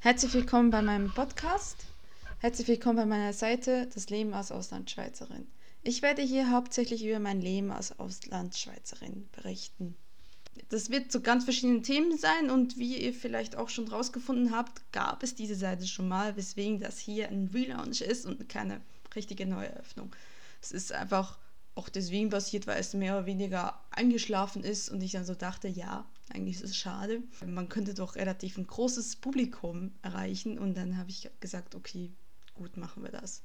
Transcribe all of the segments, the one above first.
Herzlich willkommen bei meinem Podcast. Herzlich willkommen bei meiner Seite Das Leben als Auslandschweizerin. Ich werde hier hauptsächlich über mein Leben als Auslandschweizerin berichten. Das wird zu ganz verschiedenen Themen sein und wie ihr vielleicht auch schon rausgefunden habt, gab es diese Seite schon mal, weswegen das hier ein Relaunch ist und keine richtige Neueröffnung. Es ist einfach auch deswegen passiert, weil es mehr oder weniger eingeschlafen ist und ich dann so dachte, ja, eigentlich ist es schade. Man könnte doch relativ ein großes Publikum erreichen und dann habe ich gesagt, okay, gut, machen wir das.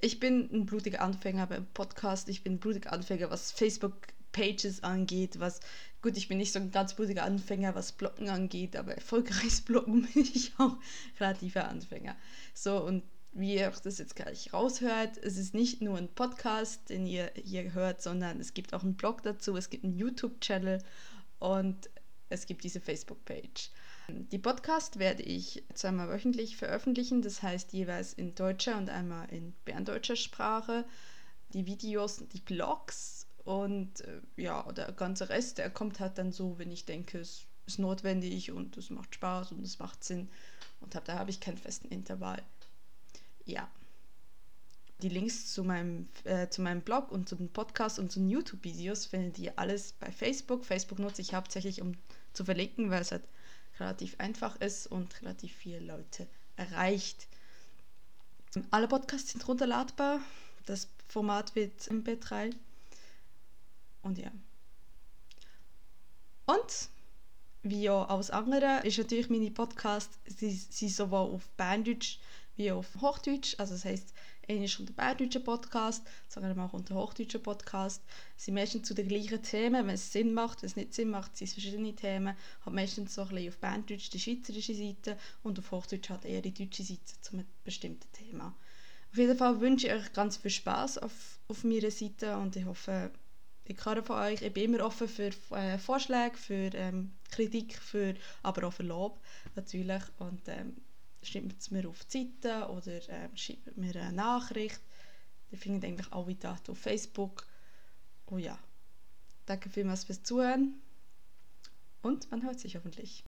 Ich bin ein blutiger Anfänger beim Podcast, ich bin ein blutiger Anfänger, was Facebook-Pages angeht, was, gut, ich bin nicht so ein ganz blutiger Anfänger, was Bloggen angeht, aber erfolgreiches Bloggen bin ich auch relativer Anfänger. So, und wie ihr das jetzt gleich raushört, es ist nicht nur ein Podcast, den ihr hier hört, sondern es gibt auch einen Blog dazu, es gibt einen YouTube-Channel und es gibt diese Facebook-Page. Die Podcast werde ich zweimal wöchentlich veröffentlichen, das heißt jeweils in deutscher und einmal in berndeutscher Sprache. Die Videos, die Blogs und äh, ja, der ganze Rest, der kommt halt dann so, wenn ich denke, es ist notwendig und es macht Spaß und es macht Sinn. Und hab, da habe ich keinen festen Intervall. Ja. Die Links zu meinem, äh, zu meinem Blog und zum Podcast und zu den YouTube-Videos findet ihr alles bei Facebook. Facebook nutze ich hauptsächlich, um zu verlinken, weil es halt relativ einfach ist und relativ viele Leute erreicht. Alle Podcasts sind runterladbar. Das Format wird MP3. Und ja. Und wie auch alles andere ist natürlich meine Podcast sie, sie sowohl auf Berndeutsch wie auf Hochdeutsch. Also das heißt, Englisch und der Berndeutsche Podcast, wir auch unter Hochdeutschen Podcast. Sie sind meistens zu den gleichen Themen, wenn es Sinn macht, wenn es nicht Sinn macht, sind es verschiedene Themen. Hat meistens so ein bisschen auf Berndeutsch die schweizerische Seite und auf Hochdeutsch hat eher die deutsche Seite zu einem bestimmten Thema. Auf jeden Fall wünsche ich euch ganz viel Spaß auf, auf meiner Seite und ich hoffe, ich kann von euch, ich bin immer offen für äh, Vorschläge, für ähm, Kritik, für, aber auch für Lob natürlich und ähm, schreibt es mir auf die Seite oder äh, schreibt mir eine Nachricht. Ihr findet eigentlich alle Daten auf Facebook. Oh ja, danke vielmals fürs Zuhören und man hört sich hoffentlich.